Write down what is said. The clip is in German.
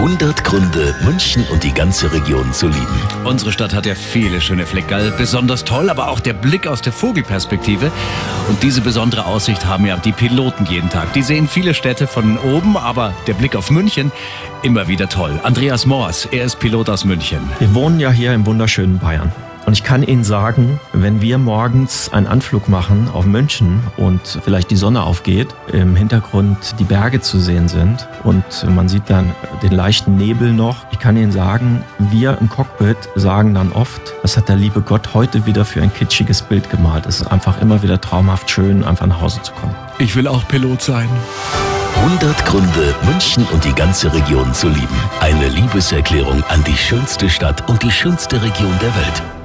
100 Gründe, München und die ganze Region zu lieben. Unsere Stadt hat ja viele schöne Fleckerl, besonders toll, aber auch der Blick aus der Vogelperspektive. Und diese besondere Aussicht haben ja die Piloten jeden Tag. Die sehen viele Städte von oben, aber der Blick auf München immer wieder toll. Andreas Moors, er ist Pilot aus München. Wir wohnen ja hier im wunderschönen Bayern. Und ich kann Ihnen sagen, wenn wir morgens einen Anflug machen auf München und vielleicht die Sonne aufgeht, im Hintergrund die Berge zu sehen sind und man sieht dann den leichten Nebel noch, ich kann Ihnen sagen, wir im Cockpit sagen dann oft, was hat der liebe Gott heute wieder für ein kitschiges Bild gemalt. Es ist einfach immer wieder traumhaft schön, einfach nach Hause zu kommen. Ich will auch Pilot sein. 100 Gründe, München und die ganze Region zu lieben. Eine Liebeserklärung an die schönste Stadt und die schönste Region der Welt.